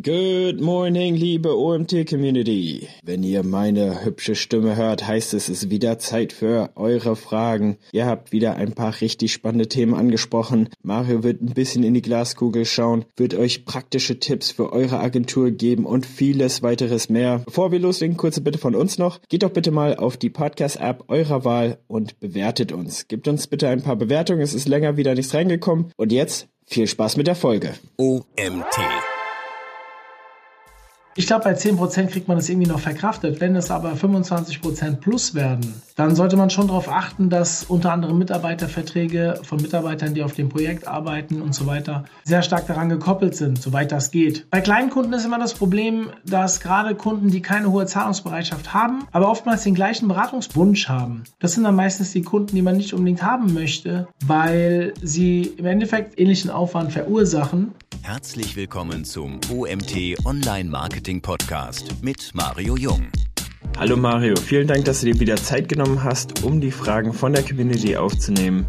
Good morning, liebe OMT-Community. Wenn ihr meine hübsche Stimme hört, heißt es, es ist wieder Zeit für eure Fragen. Ihr habt wieder ein paar richtig spannende Themen angesprochen. Mario wird ein bisschen in die Glaskugel schauen, wird euch praktische Tipps für eure Agentur geben und vieles weiteres mehr. Bevor wir loslegen, kurze Bitte von uns noch. Geht doch bitte mal auf die Podcast-App eurer Wahl und bewertet uns. Gebt uns bitte ein paar Bewertungen. Es ist länger wieder nichts reingekommen. Und jetzt viel Spaß mit der Folge. OMT. Ich glaube, bei 10% kriegt man das irgendwie noch verkraftet. Wenn es aber 25% plus werden, dann sollte man schon darauf achten, dass unter anderem Mitarbeiterverträge von Mitarbeitern, die auf dem Projekt arbeiten und so weiter, sehr stark daran gekoppelt sind, soweit das geht. Bei kleinen Kunden ist immer das Problem, dass gerade Kunden, die keine hohe Zahlungsbereitschaft haben, aber oftmals den gleichen Beratungswunsch haben. Das sind dann meistens die Kunden, die man nicht unbedingt haben möchte, weil sie im Endeffekt ähnlichen Aufwand verursachen. Herzlich willkommen zum OMT Online Marketing Podcast mit Mario Jung. Hallo Mario, vielen Dank, dass du dir wieder Zeit genommen hast, um die Fragen von der Community aufzunehmen.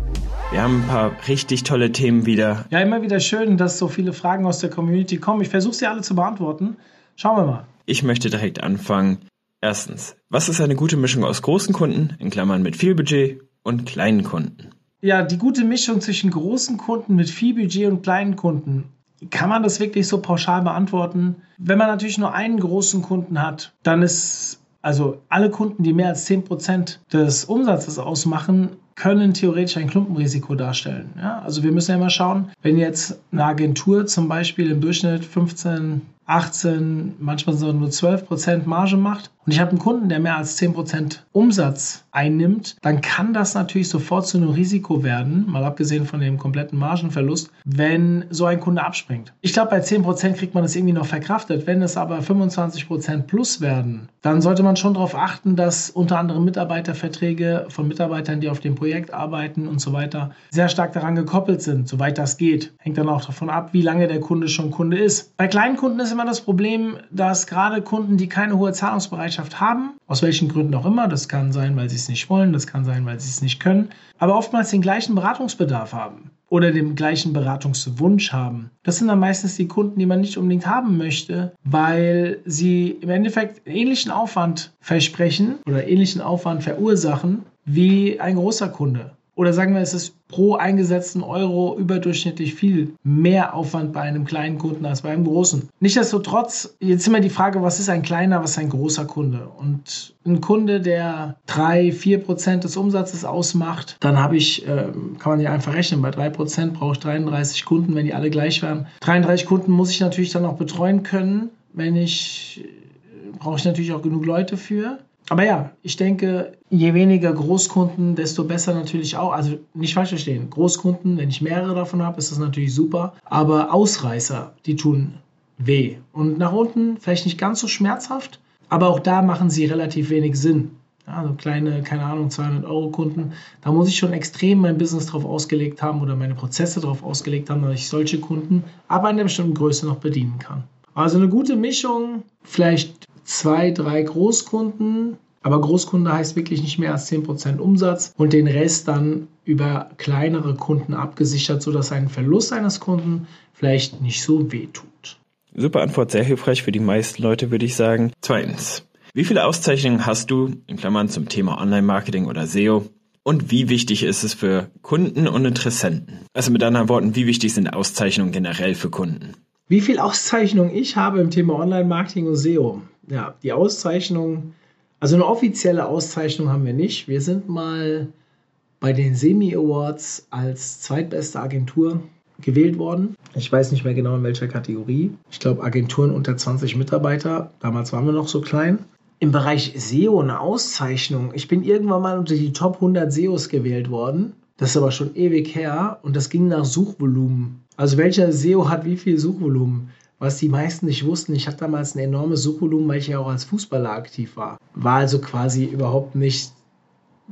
Wir haben ein paar richtig tolle Themen wieder. Ja, immer wieder schön, dass so viele Fragen aus der Community kommen. Ich versuche sie alle zu beantworten. Schauen wir mal. Ich möchte direkt anfangen. Erstens, was ist eine gute Mischung aus großen Kunden, in Klammern mit viel Budget, und kleinen Kunden? Ja, die gute Mischung zwischen großen Kunden mit viel Budget und kleinen Kunden. Kann man das wirklich so pauschal beantworten? Wenn man natürlich nur einen großen Kunden hat, dann ist also alle Kunden, die mehr als 10% des Umsatzes ausmachen, können theoretisch ein Klumpenrisiko darstellen. Ja, also wir müssen ja immer schauen, wenn jetzt eine Agentur zum Beispiel im Durchschnitt 15, 18, manchmal so nur 12 Prozent Marge macht und ich habe einen Kunden, der mehr als 10 Prozent Umsatz einnimmt, dann kann das natürlich sofort zu einem Risiko werden, mal abgesehen von dem kompletten Margenverlust, wenn so ein Kunde abspringt. Ich glaube, bei 10 Prozent kriegt man das irgendwie noch verkraftet. Wenn es aber 25 Prozent plus werden, dann sollte man schon darauf achten, dass unter anderem Mitarbeiterverträge von Mitarbeitern, die auf dem Projekt arbeiten und so weiter, sehr stark daran gekoppelt sind, soweit das geht. Hängt dann auch davon ab, wie lange der Kunde schon Kunde ist. Bei kleinen Kunden ist immer das Problem, dass gerade Kunden, die keine hohe Zahlungsbereitschaft haben, aus welchen Gründen auch immer, das kann sein, weil sie es nicht wollen, das kann sein, weil sie es nicht können, aber oftmals den gleichen Beratungsbedarf haben oder den gleichen Beratungswunsch haben. Das sind dann meistens die Kunden, die man nicht unbedingt haben möchte, weil sie im Endeffekt ähnlichen Aufwand versprechen oder ähnlichen Aufwand verursachen wie ein großer Kunde. Oder sagen wir, es ist pro eingesetzten Euro überdurchschnittlich viel mehr Aufwand bei einem kleinen Kunden als bei einem großen. Nichtsdestotrotz, jetzt immer die Frage, was ist ein kleiner, was ist ein großer Kunde? Und ein Kunde, der 3, 4 Prozent des Umsatzes ausmacht, dann habe ich, äh, kann man ja einfach rechnen, bei 3 Prozent brauche ich 33 Kunden, wenn die alle gleich wären. 33 Kunden muss ich natürlich dann auch betreuen können, wenn ich, brauche ich natürlich auch genug Leute für. Aber ja, ich denke, je weniger Großkunden, desto besser natürlich auch. Also nicht falsch verstehen. Großkunden, wenn ich mehrere davon habe, ist das natürlich super. Aber Ausreißer, die tun weh. Und nach unten vielleicht nicht ganz so schmerzhaft, aber auch da machen sie relativ wenig Sinn. Also kleine, keine Ahnung, 200 Euro Kunden. Da muss ich schon extrem mein Business drauf ausgelegt haben oder meine Prozesse drauf ausgelegt haben, dass ich solche Kunden ab einer bestimmten Größe noch bedienen kann. Also eine gute Mischung, vielleicht zwei, drei Großkunden. Aber Großkunde heißt wirklich nicht mehr als 10% Umsatz und den Rest dann über kleinere Kunden abgesichert, sodass ein Verlust eines Kunden vielleicht nicht so weh tut. Super Antwort, sehr hilfreich für die meisten Leute, würde ich sagen. Zweitens, wie viele Auszeichnungen hast du, in Klammern zum Thema Online-Marketing oder SEO? Und wie wichtig ist es für Kunden und Interessenten? Also mit anderen Worten, wie wichtig sind Auszeichnungen generell für Kunden? Wie viel Auszeichnungen ich habe im Thema Online-Marketing und SEO? Ja, die Auszeichnung, also eine offizielle Auszeichnung haben wir nicht. Wir sind mal bei den Semi Awards als zweitbeste Agentur gewählt worden. Ich weiß nicht mehr genau in welcher Kategorie. Ich glaube Agenturen unter 20 Mitarbeiter. Damals waren wir noch so klein. Im Bereich SEO eine Auszeichnung. Ich bin irgendwann mal unter die Top 100 SEOs gewählt worden. Das ist aber schon ewig her und das ging nach Suchvolumen. Also welcher SEO hat wie viel Suchvolumen? Was die meisten nicht wussten. Ich hatte damals ein enormes Suchvolumen, weil ich ja auch als Fußballer aktiv war. War also quasi überhaupt nicht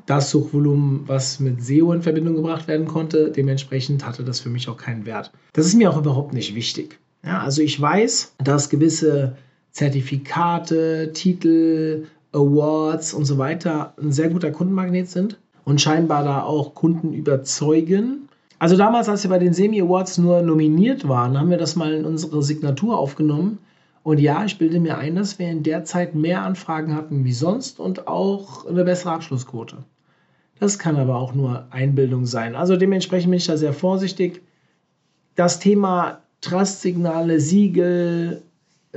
das Suchvolumen, was mit SEO in Verbindung gebracht werden konnte. Dementsprechend hatte das für mich auch keinen Wert. Das ist mir auch überhaupt nicht wichtig. Ja, also ich weiß, dass gewisse Zertifikate, Titel, Awards und so weiter ein sehr guter Kundenmagnet sind und scheinbar da auch Kunden überzeugen also damals, als wir bei den Semi Awards nur nominiert waren, haben wir das mal in unsere Signatur aufgenommen Und ja, ich bilde mir ein, dass wir in der Zeit mehr Anfragen hatten wie sonst und auch eine bessere Abschlussquote. Das kann aber auch nur Einbildung sein. Also dementsprechend bin ich da sehr vorsichtig. Das Thema Trust-Signale, Siegel,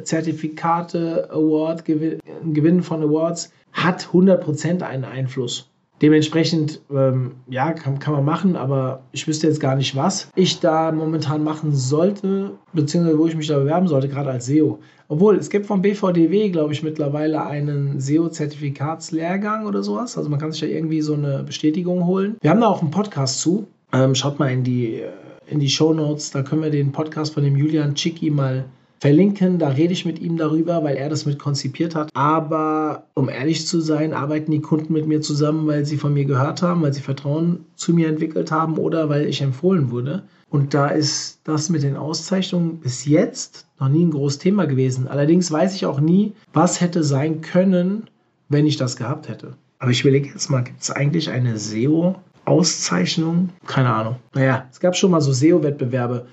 Zertifikate, Award, Gewinnen von Awards hat 100% einen Einfluss. Dementsprechend, ähm, ja, kann, kann man machen, aber ich wüsste jetzt gar nicht, was ich da momentan machen sollte, beziehungsweise wo ich mich da bewerben sollte, gerade als SEO. Obwohl, es gibt vom BVDW, glaube ich, mittlerweile einen SEO-Zertifikatslehrgang oder sowas. Also man kann sich da irgendwie so eine Bestätigung holen. Wir haben da auch einen Podcast zu. Ähm, schaut mal in die, äh, in die Show Notes, da können wir den Podcast von dem Julian Chicky mal verlinken. Da rede ich mit ihm darüber, weil er das mit konzipiert hat. Aber um ehrlich zu sein, arbeiten die Kunden mit mir zusammen, weil sie von mir gehört haben, weil sie Vertrauen zu mir entwickelt haben oder weil ich empfohlen wurde. Und da ist das mit den Auszeichnungen bis jetzt noch nie ein großes Thema gewesen. Allerdings weiß ich auch nie, was hätte sein können, wenn ich das gehabt hätte. Aber ich überlege jetzt mal, gibt es eigentlich eine SEO-Auszeichnung? Keine Ahnung. Naja, es gab schon mal so SEO-Wettbewerbe.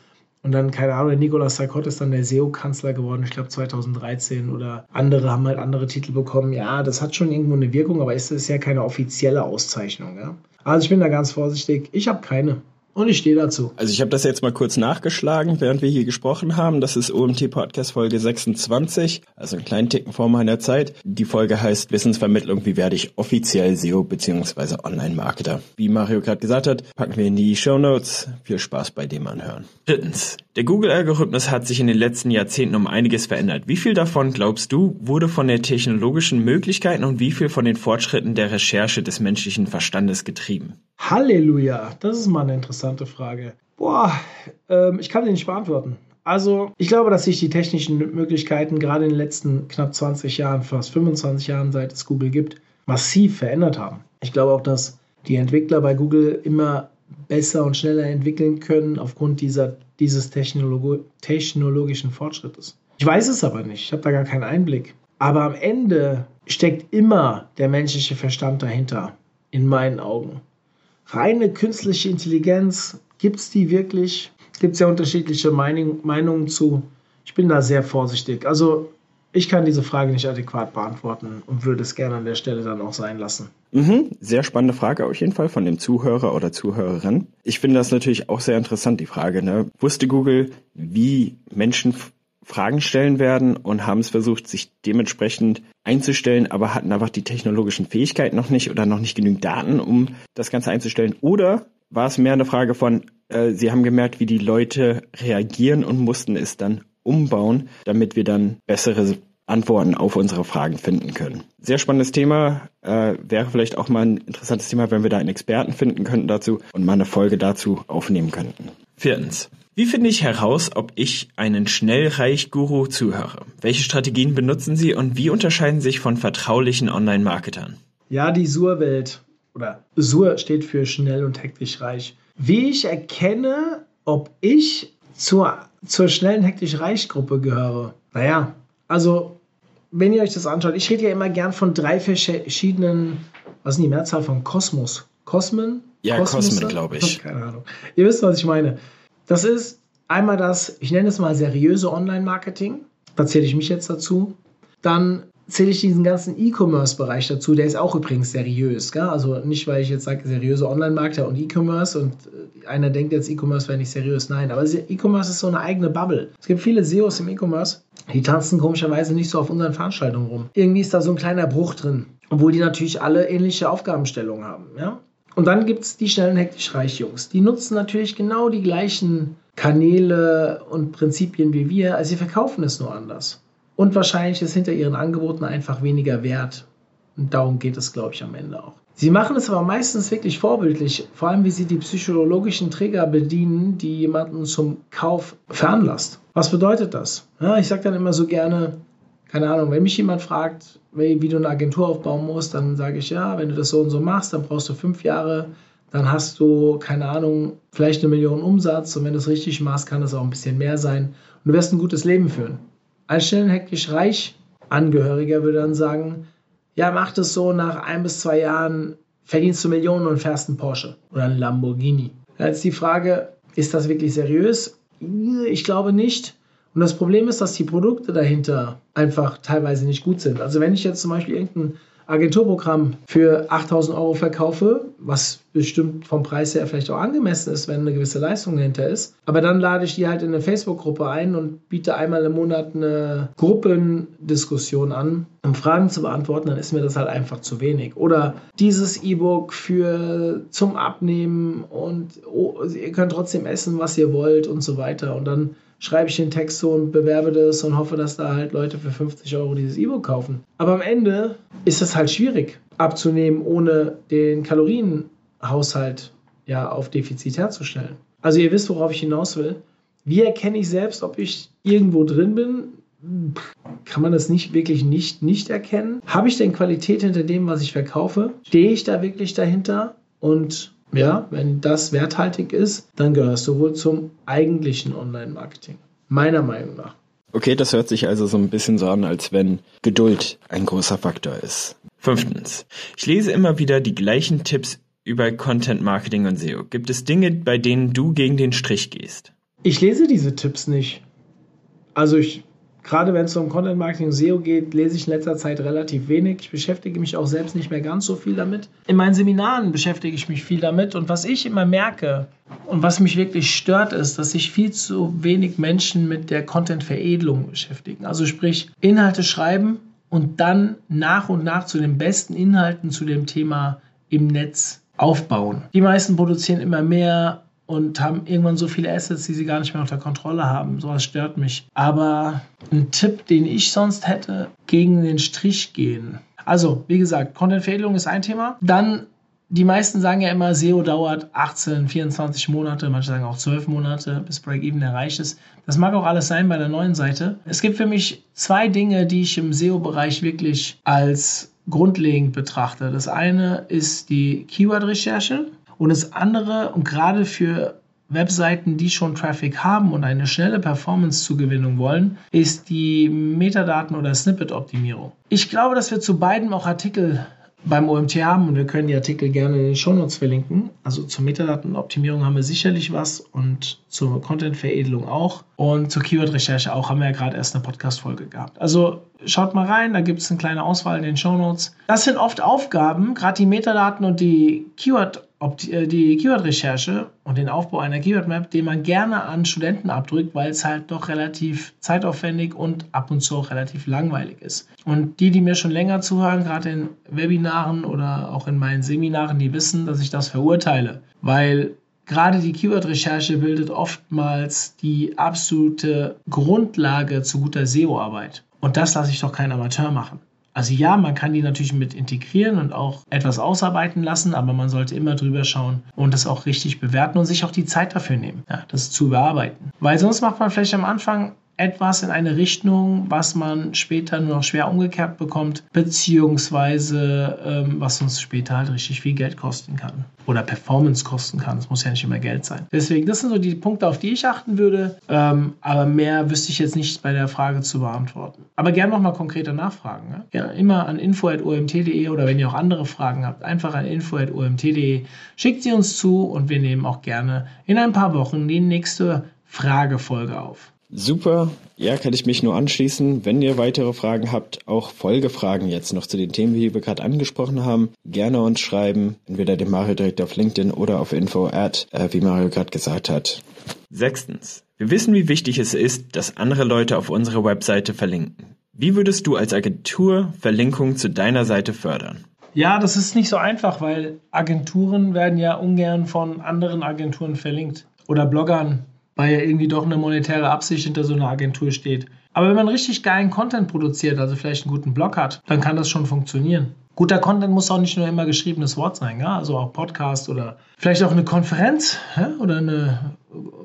Und dann, keine Ahnung, Nicolas Sarkozy ist dann der SEO-Kanzler geworden, ich glaube 2013 oder andere haben halt andere Titel bekommen. Ja, das hat schon irgendwo eine Wirkung, aber es ist ja keine offizielle Auszeichnung. Ja? Also ich bin da ganz vorsichtig. Ich habe keine. Und ich stehe dazu. Also ich habe das jetzt mal kurz nachgeschlagen, während wir hier gesprochen haben. Das ist OMT Podcast Folge 26, also einen kleinen Ticken vor meiner Zeit. Die Folge heißt Wissensvermittlung, wie werde ich offiziell SEO bzw. Online-Marketer. Wie Mario gerade gesagt hat, packen wir in die Show Notes. Viel Spaß bei dem Anhören. Drittens. Der Google-Algorithmus hat sich in den letzten Jahrzehnten um einiges verändert. Wie viel davon, glaubst du, wurde von den technologischen Möglichkeiten und wie viel von den Fortschritten der Recherche des menschlichen Verstandes getrieben? Halleluja, das ist mal eine interessante Frage. Boah, ähm, ich kann sie nicht beantworten. Also, ich glaube, dass sich die technischen Möglichkeiten gerade in den letzten knapp 20 Jahren, fast 25 Jahren, seit es Google gibt, massiv verändert haben. Ich glaube auch, dass die Entwickler bei Google immer besser und schneller entwickeln können aufgrund dieser, dieses Technologo technologischen Fortschrittes. Ich weiß es aber nicht, ich habe da gar keinen Einblick. Aber am Ende steckt immer der menschliche Verstand dahinter, in meinen Augen. Reine künstliche Intelligenz, gibt es die wirklich? Gibt es ja unterschiedliche Meinung, Meinungen zu. Ich bin da sehr vorsichtig. Also ich kann diese Frage nicht adäquat beantworten und würde es gerne an der Stelle dann auch sein lassen. Mhm, sehr spannende Frage auf jeden Fall von dem Zuhörer oder Zuhörerin. Ich finde das natürlich auch sehr interessant, die Frage. Ne? Wusste Google, wie Menschen Fragen stellen werden und haben es versucht, sich dementsprechend einzustellen, aber hatten einfach die technologischen Fähigkeiten noch nicht oder noch nicht genügend Daten, um das Ganze einzustellen? Oder war es mehr eine Frage von, äh, sie haben gemerkt, wie die Leute reagieren und mussten es dann umbauen, damit wir dann bessere Antworten auf unsere Fragen finden können. Sehr spannendes Thema. Äh, wäre vielleicht auch mal ein interessantes Thema, wenn wir da einen Experten finden könnten dazu und mal eine Folge dazu aufnehmen könnten. Viertens. Wie finde ich heraus, ob ich einen Schnellreich-Guru zuhöre? Welche Strategien benutzen Sie und wie unterscheiden sich von vertraulichen Online-Marketern? Ja, die Sur-Welt oder Sur steht für schnell und hektisch reich. Wie ich erkenne, ob ich zur, zur schnellen hektisch reich Gruppe gehöre? Naja, also wenn ihr euch das anschaut, ich rede ja immer gern von drei verschiedenen, was ist die Mehrzahl von Kosmos? Kosmen? Ja, Kosmen, glaube ich. Keine Ahnung. Ihr wisst, was ich meine. Das ist einmal das, ich nenne es mal seriöse Online-Marketing. Da zähle ich mich jetzt dazu. Dann zähle ich diesen ganzen E-Commerce-Bereich dazu. Der ist auch übrigens seriös. Gell? Also nicht, weil ich jetzt sage, seriöse Online-Marketer und E-Commerce und äh, einer denkt jetzt, E-Commerce wäre nicht seriös. Nein, aber E-Commerce ist so eine eigene Bubble. Es gibt viele SEOs im E-Commerce, die tanzen komischerweise nicht so auf unseren Veranstaltungen rum. Irgendwie ist da so ein kleiner Bruch drin. Obwohl die natürlich alle ähnliche Aufgabenstellungen haben. Ja? Und dann gibt es die schnellen hektisch reich Jungs. Die nutzen natürlich genau die gleichen Kanäle und Prinzipien wie wir, also sie verkaufen es nur anders. Und wahrscheinlich ist hinter ihren Angeboten einfach weniger wert. Und darum geht es, glaube ich, am Ende auch. Sie machen es aber meistens wirklich vorbildlich, vor allem wie sie die psychologischen Trigger bedienen, die jemanden zum Kauf veranlasst. Was bedeutet das? Ja, ich sage dann immer so gerne, keine Ahnung, wenn mich jemand fragt, wie du eine Agentur aufbauen musst, dann sage ich, ja, wenn du das so und so machst, dann brauchst du fünf Jahre, dann hast du, keine Ahnung, vielleicht eine Million Umsatz und wenn du es richtig machst, kann das auch ein bisschen mehr sein und du wirst ein gutes Leben führen. Ein schnell hektisch reich Angehöriger würde dann sagen, ja, mach das so, nach ein bis zwei Jahren verdienst du Millionen und fährst einen Porsche oder einen Lamborghini. Ist die Frage, ist das wirklich seriös? Ich glaube nicht. Und das Problem ist, dass die Produkte dahinter einfach teilweise nicht gut sind. Also wenn ich jetzt zum Beispiel irgendein Agenturprogramm für 8000 Euro verkaufe, was bestimmt vom Preis her vielleicht auch angemessen ist, wenn eine gewisse Leistung dahinter ist. Aber dann lade ich die halt in eine Facebook-Gruppe ein und biete einmal im Monat eine Gruppendiskussion an, um Fragen zu beantworten, dann ist mir das halt einfach zu wenig. Oder dieses E-Book für zum Abnehmen und oh, ihr könnt trotzdem essen, was ihr wollt und so weiter. Und dann schreibe ich den Text so und bewerbe das und hoffe, dass da halt Leute für 50 Euro dieses E-Book kaufen. Aber am Ende ist es halt schwierig abzunehmen, ohne den Kalorienhaushalt ja auf Defizit herzustellen. Also ihr wisst, worauf ich hinaus will. Wie erkenne ich selbst, ob ich irgendwo drin bin? Kann man das nicht wirklich nicht, nicht erkennen? Habe ich denn Qualität hinter dem, was ich verkaufe? Stehe ich da wirklich dahinter? Und ja, wenn das werthaltig ist, dann gehörst du wohl zum eigentlichen Online-Marketing. Meiner Meinung nach. Okay, das hört sich also so ein bisschen so an, als wenn Geduld ein großer Faktor ist. Fünftens. Ich lese immer wieder die gleichen Tipps über Content Marketing und SEO. Gibt es Dinge, bei denen du gegen den Strich gehst? Ich lese diese Tipps nicht. Also ich Gerade wenn es um Content Marketing und SEO geht, lese ich in letzter Zeit relativ wenig. Ich beschäftige mich auch selbst nicht mehr ganz so viel damit. In meinen Seminaren beschäftige ich mich viel damit. Und was ich immer merke und was mich wirklich stört, ist, dass sich viel zu wenig Menschen mit der Content-Veredelung beschäftigen. Also sprich, Inhalte schreiben und dann nach und nach zu den besten Inhalten zu dem Thema im Netz aufbauen. Die meisten produzieren immer mehr und haben irgendwann so viele Assets, die sie gar nicht mehr unter Kontrolle haben. Sowas stört mich. Aber ein Tipp, den ich sonst hätte, gegen den Strich gehen. Also, wie gesagt, Content-Veredelung ist ein Thema. Dann, die meisten sagen ja immer, SEO dauert 18, 24 Monate, manche sagen auch 12 Monate, bis Break-Even erreicht ist. Das mag auch alles sein bei der neuen Seite. Es gibt für mich zwei Dinge, die ich im SEO-Bereich wirklich als grundlegend betrachte. Das eine ist die Keyword-Recherche. Und das andere, und gerade für Webseiten, die schon Traffic haben und eine schnelle Performance-Zugewinnung wollen, ist die Metadaten- oder Snippet-Optimierung. Ich glaube, dass wir zu beiden auch Artikel beim OMT haben und wir können die Artikel gerne in den Shownotes verlinken. Also zur Metadatenoptimierung haben wir sicherlich was und zur Content-Veredelung auch und zur Keyword-Recherche auch haben wir ja gerade erst eine Podcast-Folge gehabt. Also schaut mal rein, da gibt es eine kleine Auswahl in den Shownotes. Das sind oft Aufgaben, gerade die Metadaten und die Keyword äh, die Keyword-Recherche und den Aufbau einer Keyword-Map, den man gerne an Studenten abdrückt, weil es halt doch relativ zeitaufwendig und ab und zu auch relativ langweilig ist. Und die, die mir schon länger zuhören, gerade in Webinaren oder auch in meinen Seminaren, die wissen, dass ich das verurteile, weil gerade die Keyword-Recherche bildet oftmals die absolute Grundlage zu guter SEO-Arbeit. Und das lasse ich doch keinen Amateur machen. Also ja, man kann die natürlich mit integrieren und auch etwas ausarbeiten lassen, aber man sollte immer drüber schauen und das auch richtig bewerten und sich auch die Zeit dafür nehmen, ja, das zu bearbeiten. Weil sonst macht man vielleicht am Anfang etwas in eine Richtung, was man später nur noch schwer umgekehrt bekommt, beziehungsweise ähm, was uns später halt richtig viel Geld kosten kann oder Performance kosten kann. Es muss ja nicht immer Geld sein. Deswegen, das sind so die Punkte, auf die ich achten würde, ähm, aber mehr wüsste ich jetzt nicht bei der Frage zu beantworten. Aber gerne nochmal konkreter nachfragen. Ne? Ja, immer an info.omt.de oder wenn ihr auch andere Fragen habt, einfach an info.omt.de. Schickt sie uns zu und wir nehmen auch gerne in ein paar Wochen die nächste Fragefolge auf. Super, ja, kann ich mich nur anschließen. Wenn ihr weitere Fragen habt, auch Folgefragen jetzt noch zu den Themen, die wir gerade angesprochen haben, gerne uns schreiben. Entweder dem Mario direkt auf LinkedIn oder auf info at, äh, wie Mario gerade gesagt hat. Sechstens. Wir wissen, wie wichtig es ist, dass andere Leute auf unsere Webseite verlinken. Wie würdest du als Agentur Verlinkungen zu deiner Seite fördern? Ja, das ist nicht so einfach, weil Agenturen werden ja ungern von anderen Agenturen verlinkt oder Bloggern weil ja irgendwie doch eine monetäre Absicht hinter so einer Agentur steht. Aber wenn man richtig geilen Content produziert, also vielleicht einen guten Blog hat, dann kann das schon funktionieren. Guter Content muss auch nicht nur immer geschriebenes Wort sein, ja? also auch Podcast oder vielleicht auch eine Konferenz ja? oder eine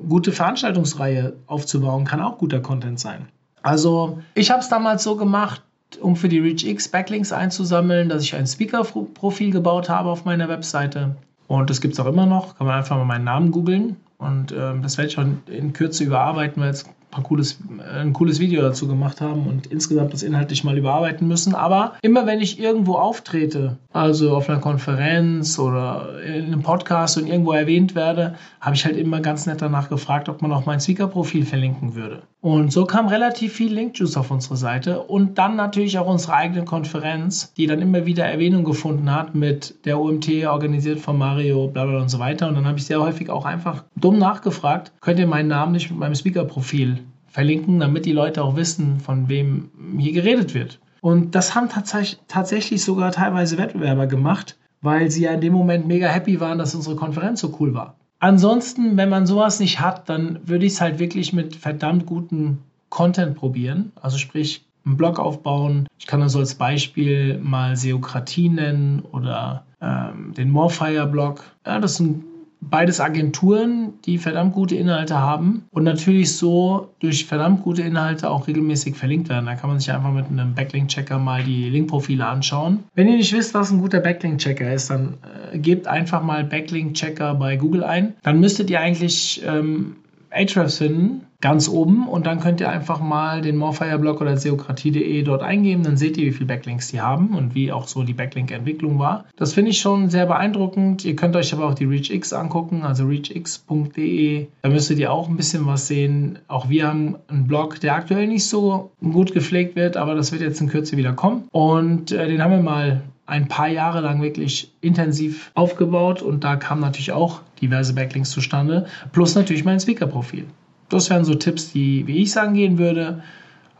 gute Veranstaltungsreihe aufzubauen, kann auch guter Content sein. Also ich habe es damals so gemacht, um für die ReachX Backlinks einzusammeln, dass ich ein Speaker-Profil gebaut habe auf meiner Webseite. Und das gibt es auch immer noch. Kann man einfach mal meinen Namen googeln. Und ähm, das werde ich auch in Kürze überarbeiten, weil es paar cooles, ein cooles Video dazu gemacht haben und insgesamt das inhaltlich mal überarbeiten müssen. Aber immer wenn ich irgendwo auftrete, also auf einer Konferenz oder in einem Podcast und irgendwo erwähnt werde, habe ich halt immer ganz nett danach gefragt, ob man auch mein Speaker-Profil verlinken würde. Und so kam relativ viel Linkjuice auf unsere Seite und dann natürlich auch unsere eigene Konferenz, die dann immer wieder Erwähnung gefunden hat mit der OMT organisiert von Mario, bla bla und so weiter. Und dann habe ich sehr häufig auch einfach dumm nachgefragt, könnt ihr meinen Namen nicht mit meinem Speaker-Profil verlinken, damit die Leute auch wissen, von wem hier geredet wird. Und das haben tats tatsächlich sogar teilweise Wettbewerber gemacht, weil sie ja in dem Moment mega happy waren, dass unsere Konferenz so cool war. Ansonsten, wenn man sowas nicht hat, dann würde ich es halt wirklich mit verdammt guten Content probieren. Also sprich, einen Blog aufbauen. Ich kann also als Beispiel mal Seokratie nennen oder ähm, den Morfire-Blog. Ja, das sind beides Agenturen, die verdammt gute Inhalte haben und natürlich so durch verdammt gute Inhalte auch regelmäßig verlinkt werden. Da kann man sich einfach mit einem Backlink-Checker mal die Linkprofile anschauen. Wenn ihr nicht wisst, was ein guter Backlink-Checker ist, dann äh, gebt einfach mal Backlink-Checker bei Google ein. Dann müsstet ihr eigentlich ähm, Ahrefs finden ganz oben und dann könnt ihr einfach mal den Morfire-Blog oder seokratie.de dort eingeben, dann seht ihr, wie viele Backlinks die haben und wie auch so die Backlink-Entwicklung war. Das finde ich schon sehr beeindruckend. Ihr könnt euch aber auch die ReachX angucken, also reachx.de. Da müsstet ihr auch ein bisschen was sehen. Auch wir haben einen Blog, der aktuell nicht so gut gepflegt wird, aber das wird jetzt in Kürze wieder kommen. Und äh, den haben wir mal ein paar Jahre lang wirklich intensiv aufgebaut und da kamen natürlich auch diverse Backlinks zustande, plus natürlich mein Speaker-Profil. Das wären so Tipps, die, wie ich es angehen würde.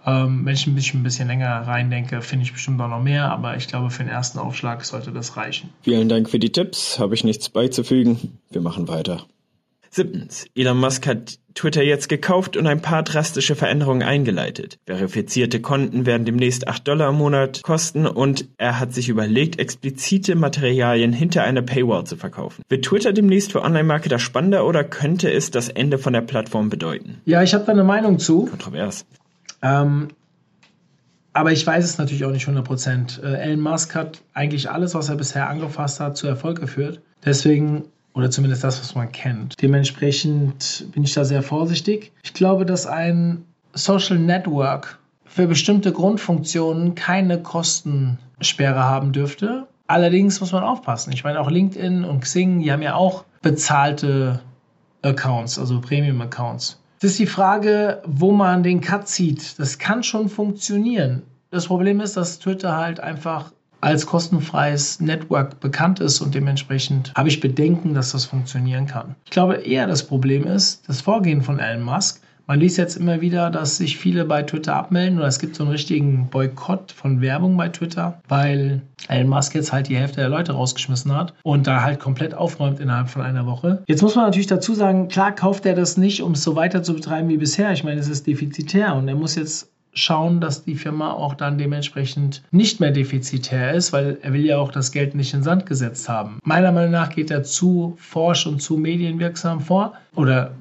Ähm, wenn ich ein bisschen, ein bisschen länger reindenke, finde ich bestimmt auch noch mehr, aber ich glaube, für den ersten Aufschlag sollte das reichen. Vielen Dank für die Tipps, habe ich nichts beizufügen. Wir machen weiter. Siebtens. Elon Musk hat Twitter jetzt gekauft und ein paar drastische Veränderungen eingeleitet. Verifizierte Konten werden demnächst 8 Dollar im Monat kosten und er hat sich überlegt, explizite Materialien hinter einer Paywall zu verkaufen. Wird Twitter demnächst für Online-Marketer spannender oder könnte es das Ende von der Plattform bedeuten? Ja, ich habe da eine Meinung zu. Kontrovers. Ähm, aber ich weiß es natürlich auch nicht 100%. Äh, Elon Musk hat eigentlich alles, was er bisher angefasst hat, zu Erfolg geführt. Deswegen oder zumindest das, was man kennt. Dementsprechend bin ich da sehr vorsichtig. Ich glaube, dass ein Social Network für bestimmte Grundfunktionen keine Kostensperre haben dürfte. Allerdings muss man aufpassen. Ich meine, auch LinkedIn und Xing, die haben ja auch bezahlte Accounts, also Premium-Accounts. Das ist die Frage, wo man den Cut zieht. Das kann schon funktionieren. Das Problem ist, dass Twitter halt einfach als kostenfreies Network bekannt ist und dementsprechend habe ich Bedenken, dass das funktionieren kann. Ich glaube eher das Problem ist das Vorgehen von Elon Musk. Man liest jetzt immer wieder, dass sich viele bei Twitter abmelden oder es gibt so einen richtigen Boykott von Werbung bei Twitter, weil Elon Musk jetzt halt die Hälfte der Leute rausgeschmissen hat und da halt komplett aufräumt innerhalb von einer Woche. Jetzt muss man natürlich dazu sagen, klar kauft er das nicht, um es so weiter zu betreiben wie bisher. Ich meine, es ist defizitär und er muss jetzt schauen, dass die Firma auch dann dementsprechend nicht mehr defizitär ist, weil er will ja auch das Geld nicht in Sand gesetzt haben. Meiner Meinung nach geht er zu forsch und zu medienwirksam vor oder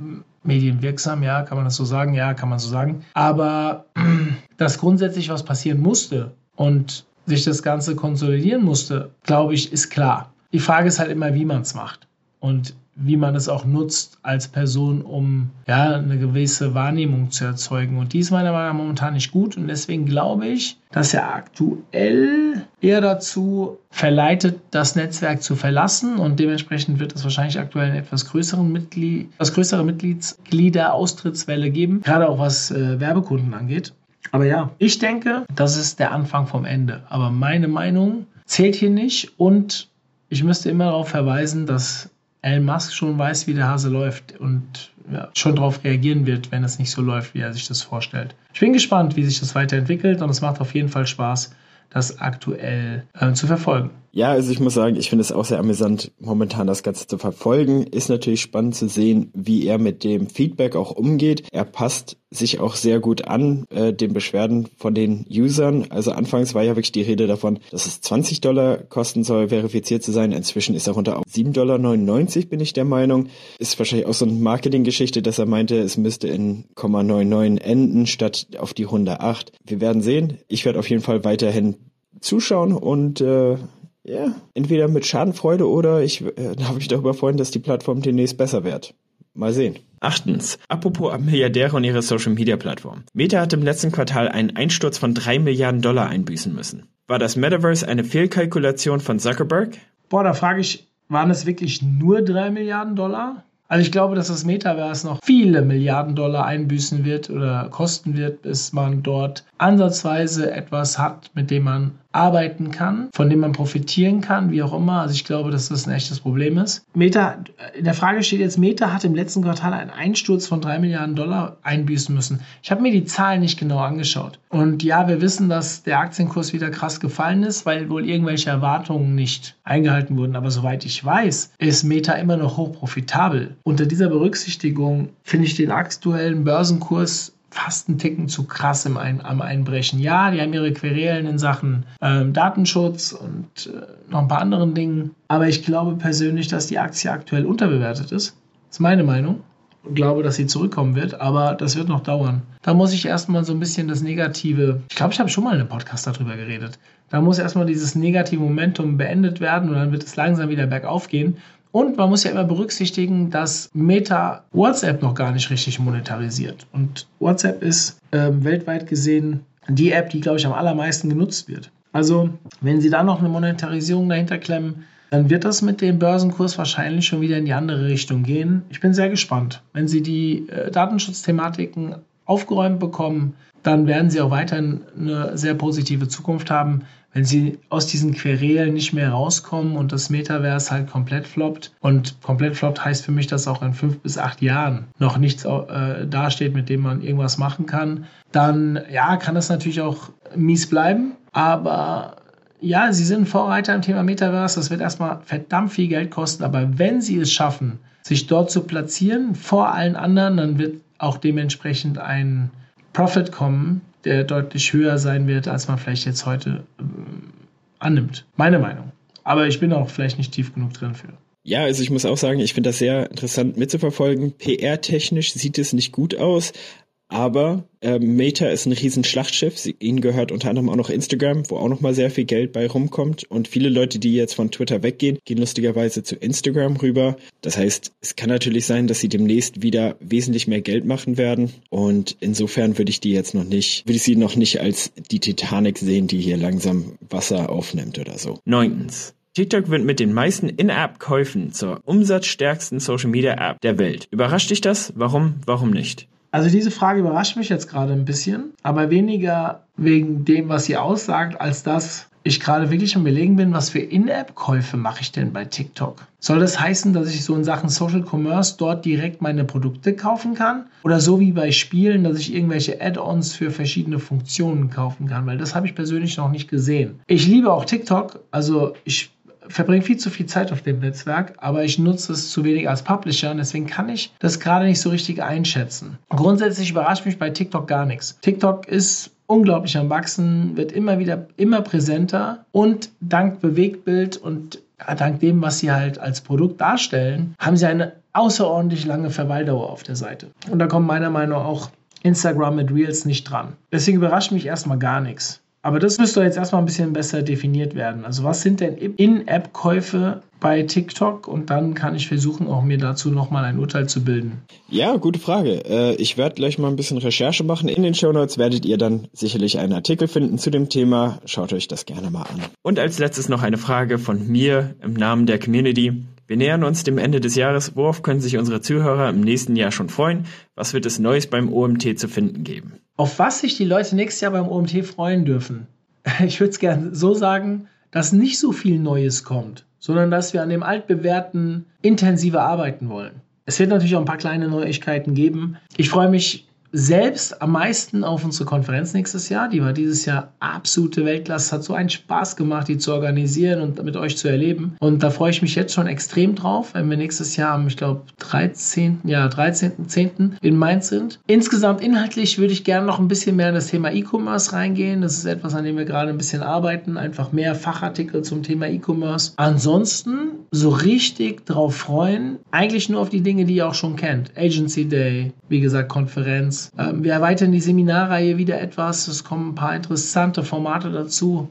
medienwirksam, ja, kann man das so sagen? Ja, kann man so sagen. Aber dass grundsätzlich was passieren musste und sich das Ganze konsolidieren musste, glaube ich, ist klar. Die Frage ist halt immer, wie man es macht. Und wie man es auch nutzt als Person, um ja, eine gewisse Wahrnehmung zu erzeugen. Und die ist meiner Meinung nach momentan nicht gut. Und deswegen glaube ich, dass er aktuell eher dazu verleitet, das Netzwerk zu verlassen. Und dementsprechend wird es wahrscheinlich aktuell eine etwas größeren Mitglied, etwas größere Mitgliedsglieder-Austrittswelle geben, gerade auch was äh, Werbekunden angeht. Aber ja, ich denke, das ist der Anfang vom Ende. Aber meine Meinung zählt hier nicht und ich müsste immer darauf verweisen, dass Elon Musk schon weiß, wie der Hase läuft und ja, schon darauf reagieren wird, wenn es nicht so läuft, wie er sich das vorstellt. Ich bin gespannt, wie sich das weiterentwickelt und es macht auf jeden Fall Spaß, das aktuell äh, zu verfolgen. Ja, also ich muss sagen, ich finde es auch sehr amüsant, momentan das Ganze zu verfolgen. Ist natürlich spannend zu sehen, wie er mit dem Feedback auch umgeht. Er passt sich auch sehr gut an äh, den Beschwerden von den Usern. Also anfangs war ja wirklich die Rede davon, dass es 20 Dollar kosten soll, verifiziert zu sein. Inzwischen ist er runter auf 7,99 Dollar, bin ich der Meinung. Ist wahrscheinlich auch so eine Marketinggeschichte, dass er meinte, es müsste in 0,99 enden statt auf die 108. Wir werden sehen. Ich werde auf jeden Fall weiterhin zuschauen und äh, ja, entweder mit Schadenfreude oder ich äh, habe mich darüber freuen, dass die Plattform demnächst besser wird. Mal sehen. Achtens. Apropos Milliardäre und ihre Social Media Plattform. Meta hat im letzten Quartal einen Einsturz von drei Milliarden Dollar einbüßen müssen. War das Metaverse eine Fehlkalkulation von Zuckerberg? Boah, da frage ich, waren es wirklich nur drei Milliarden Dollar? Also ich glaube, dass das Metaverse noch viele Milliarden Dollar einbüßen wird oder kosten wird, bis man dort ansatzweise etwas hat, mit dem man arbeiten kann, von dem man profitieren kann, wie auch immer. Also ich glaube, dass das ein echtes Problem ist. Meta, in der Frage steht jetzt, Meta hat im letzten Quartal einen Einsturz von drei Milliarden Dollar einbüßen müssen. Ich habe mir die Zahlen nicht genau angeschaut. Und ja, wir wissen, dass der Aktienkurs wieder krass gefallen ist, weil wohl irgendwelche Erwartungen nicht eingehalten wurden. Aber soweit ich weiß, ist Meta immer noch hoch profitabel. Unter dieser Berücksichtigung finde ich den aktuellen Börsenkurs fast einen Ticken zu krass im Ein am Einbrechen. Ja, die haben ihre Querelen in Sachen ähm, Datenschutz und äh, noch ein paar anderen Dingen. Aber ich glaube persönlich, dass die Aktie aktuell unterbewertet ist. Das ist meine Meinung. Und glaube, dass sie zurückkommen wird, aber das wird noch dauern. Da muss ich erstmal so ein bisschen das Negative, ich glaube, ich habe schon mal in einem Podcast darüber geredet. Da muss erstmal dieses negative Momentum beendet werden und dann wird es langsam wieder bergauf gehen. Und man muss ja immer berücksichtigen, dass Meta WhatsApp noch gar nicht richtig monetarisiert. Und WhatsApp ist ähm, weltweit gesehen die App, die, glaube ich, am allermeisten genutzt wird. Also, wenn Sie da noch eine Monetarisierung dahinter klemmen, dann wird das mit dem Börsenkurs wahrscheinlich schon wieder in die andere Richtung gehen. Ich bin sehr gespannt. Wenn Sie die äh, Datenschutzthematiken aufgeräumt bekommen, dann werden Sie auch weiterhin eine sehr positive Zukunft haben wenn sie aus diesen Querelen nicht mehr rauskommen und das Metaverse halt komplett floppt. Und komplett floppt heißt für mich, dass auch in fünf bis acht Jahren noch nichts äh, dasteht, mit dem man irgendwas machen kann. Dann, ja, kann das natürlich auch mies bleiben. Aber ja, sie sind Vorreiter im Thema Metaverse. Das wird erstmal verdammt viel Geld kosten. Aber wenn sie es schaffen, sich dort zu platzieren vor allen anderen, dann wird auch dementsprechend ein Profit kommen, der deutlich höher sein wird, als man vielleicht jetzt heute annimmt. Meine Meinung. Aber ich bin auch vielleicht nicht tief genug drin für. Ja, also ich muss auch sagen, ich finde das sehr interessant mitzuverfolgen. PR-technisch sieht es nicht gut aus, aber äh, Meta ist ein riesen Schlachtschiff. Sie, ihnen gehört unter anderem auch noch Instagram, wo auch noch mal sehr viel Geld bei rumkommt. Und viele Leute, die jetzt von Twitter weggehen, gehen lustigerweise zu Instagram rüber. Das heißt, es kann natürlich sein, dass sie demnächst wieder wesentlich mehr Geld machen werden. Und insofern würde ich die jetzt noch nicht, würde ich sie noch nicht als die Titanic sehen, die hier langsam Wasser aufnimmt oder so. Neuntens. TikTok wird mit den meisten In-App-Käufen zur umsatzstärksten Social-Media-App der Welt. Überrascht dich das? Warum? Warum nicht? Also diese Frage überrascht mich jetzt gerade ein bisschen, aber weniger wegen dem, was sie aussagt, als dass ich gerade wirklich am Belegen bin, was für In-App-Käufe mache ich denn bei TikTok? Soll das heißen, dass ich so in Sachen Social Commerce dort direkt meine Produkte kaufen kann? Oder so wie bei Spielen, dass ich irgendwelche Add-ons für verschiedene Funktionen kaufen kann? Weil das habe ich persönlich noch nicht gesehen. Ich liebe auch TikTok, also ich verbringe viel zu viel Zeit auf dem Netzwerk, aber ich nutze es zu wenig als Publisher und deswegen kann ich das gerade nicht so richtig einschätzen. Grundsätzlich überrascht mich bei TikTok gar nichts. TikTok ist unglaublich am Wachsen, wird immer wieder immer präsenter und dank Bewegtbild und dank dem, was sie halt als Produkt darstellen, haben sie eine außerordentlich lange Verweildauer auf der Seite. Und da kommt meiner Meinung nach auch Instagram mit Reels nicht dran. Deswegen überrascht mich erstmal gar nichts. Aber das müsste jetzt erstmal ein bisschen besser definiert werden. Also was sind denn In-App-Käufe bei TikTok? Und dann kann ich versuchen, auch mir dazu nochmal ein Urteil zu bilden. Ja, gute Frage. Äh, ich werde gleich mal ein bisschen Recherche machen. In den Show Notes werdet ihr dann sicherlich einen Artikel finden zu dem Thema. Schaut euch das gerne mal an. Und als letztes noch eine Frage von mir im Namen der Community. Wir nähern uns dem Ende des Jahres. Worauf können sich unsere Zuhörer im nächsten Jahr schon freuen? Was wird es Neues beim OMT zu finden geben? Auf was sich die Leute nächstes Jahr beim OMT freuen dürfen? Ich würde es gerne so sagen, dass nicht so viel Neues kommt, sondern dass wir an dem altbewährten intensiver arbeiten wollen. Es wird natürlich auch ein paar kleine Neuigkeiten geben. Ich freue mich selbst am meisten auf unsere Konferenz nächstes Jahr. Die war dieses Jahr absolute Weltklasse. Hat so einen Spaß gemacht, die zu organisieren und mit euch zu erleben. Und da freue ich mich jetzt schon extrem drauf, wenn wir nächstes Jahr am, ich glaube, 13. Ja, 13.10. in Mainz sind. Insgesamt inhaltlich würde ich gerne noch ein bisschen mehr in das Thema E-Commerce reingehen. Das ist etwas, an dem wir gerade ein bisschen arbeiten. Einfach mehr Fachartikel zum Thema E-Commerce. Ansonsten so richtig drauf freuen. Eigentlich nur auf die Dinge, die ihr auch schon kennt. Agency Day, wie gesagt, Konferenz. Ähm, wir erweitern die Seminarreihe wieder etwas. Es kommen ein paar interessante Formate dazu.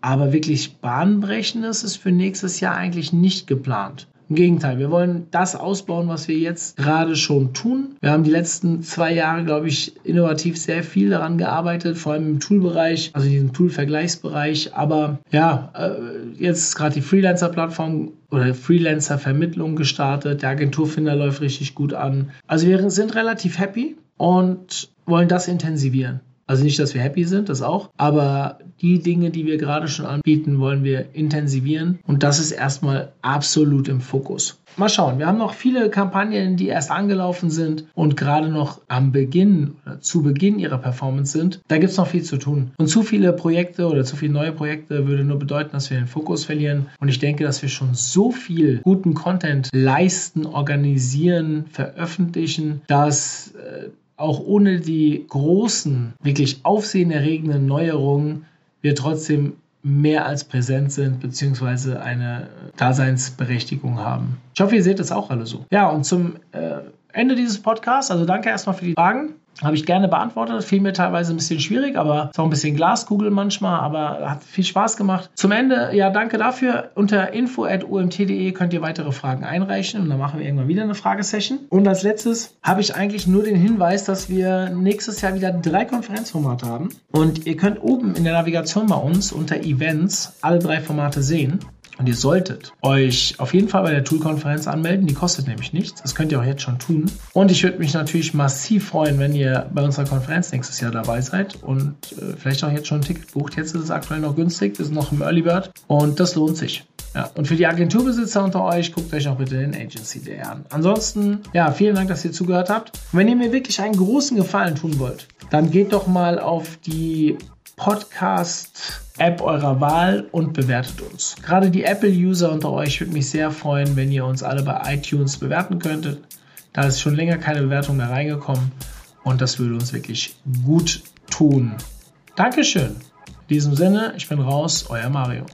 Aber wirklich bahnbrechendes ist für nächstes Jahr eigentlich nicht geplant. Im Gegenteil, wir wollen das ausbauen, was wir jetzt gerade schon tun. Wir haben die letzten zwei Jahre, glaube ich, innovativ sehr viel daran gearbeitet, vor allem im Toolbereich, also in diesem Tool-Vergleichsbereich. Aber ja, äh, jetzt ist gerade die Freelancer-Plattform oder Freelancer-Vermittlung gestartet. Der Agenturfinder läuft richtig gut an. Also wir sind relativ happy und wollen das intensivieren. Also nicht, dass wir happy sind, das auch, aber die Dinge, die wir gerade schon anbieten, wollen wir intensivieren und das ist erstmal absolut im Fokus. Mal schauen, wir haben noch viele Kampagnen, die erst angelaufen sind und gerade noch am Beginn oder zu Beginn ihrer Performance sind. Da gibt es noch viel zu tun. Und zu viele Projekte oder zu viele neue Projekte würde nur bedeuten, dass wir den Fokus verlieren. Und ich denke, dass wir schon so viel guten Content leisten, organisieren, veröffentlichen, dass äh, auch ohne die großen, wirklich aufsehenerregenden Neuerungen wir trotzdem mehr als präsent sind, beziehungsweise eine Daseinsberechtigung haben. Ich hoffe, ihr seht das auch alle so. Ja, und zum äh, Ende dieses Podcasts, also danke erstmal für die Fragen. Habe ich gerne beantwortet. Fiel mir teilweise ein bisschen schwierig, aber ist auch ein bisschen Glaskugel manchmal, aber hat viel Spaß gemacht. Zum Ende, ja, danke dafür. Unter info.umt.de könnt ihr weitere Fragen einreichen und dann machen wir irgendwann wieder eine Fragesession. Und als letztes habe ich eigentlich nur den Hinweis, dass wir nächstes Jahr wieder drei Konferenzformate haben. Und ihr könnt oben in der Navigation bei uns unter Events alle drei Formate sehen. Und ihr solltet euch auf jeden Fall bei der Tool-Konferenz anmelden. Die kostet nämlich nichts. Das könnt ihr auch jetzt schon tun. Und ich würde mich natürlich massiv freuen, wenn ihr bei unserer Konferenz nächstes Jahr dabei seid und äh, vielleicht auch jetzt schon ein Ticket bucht. Jetzt ist es aktuell noch günstig. Wir sind noch im Early Bird. Und das lohnt sich. Ja, und für die Agenturbesitzer unter euch, guckt euch auch bitte den Agency Day an. Ansonsten, ja, vielen Dank, dass ihr zugehört habt. Und wenn ihr mir wirklich einen großen Gefallen tun wollt, dann geht doch mal auf die Podcast-App eurer Wahl und bewertet uns. Gerade die Apple-User unter euch würde mich sehr freuen, wenn ihr uns alle bei iTunes bewerten könntet. Da ist schon länger keine Bewertung mehr reingekommen und das würde uns wirklich gut tun. Dankeschön. In diesem Sinne, ich bin raus, euer Mario.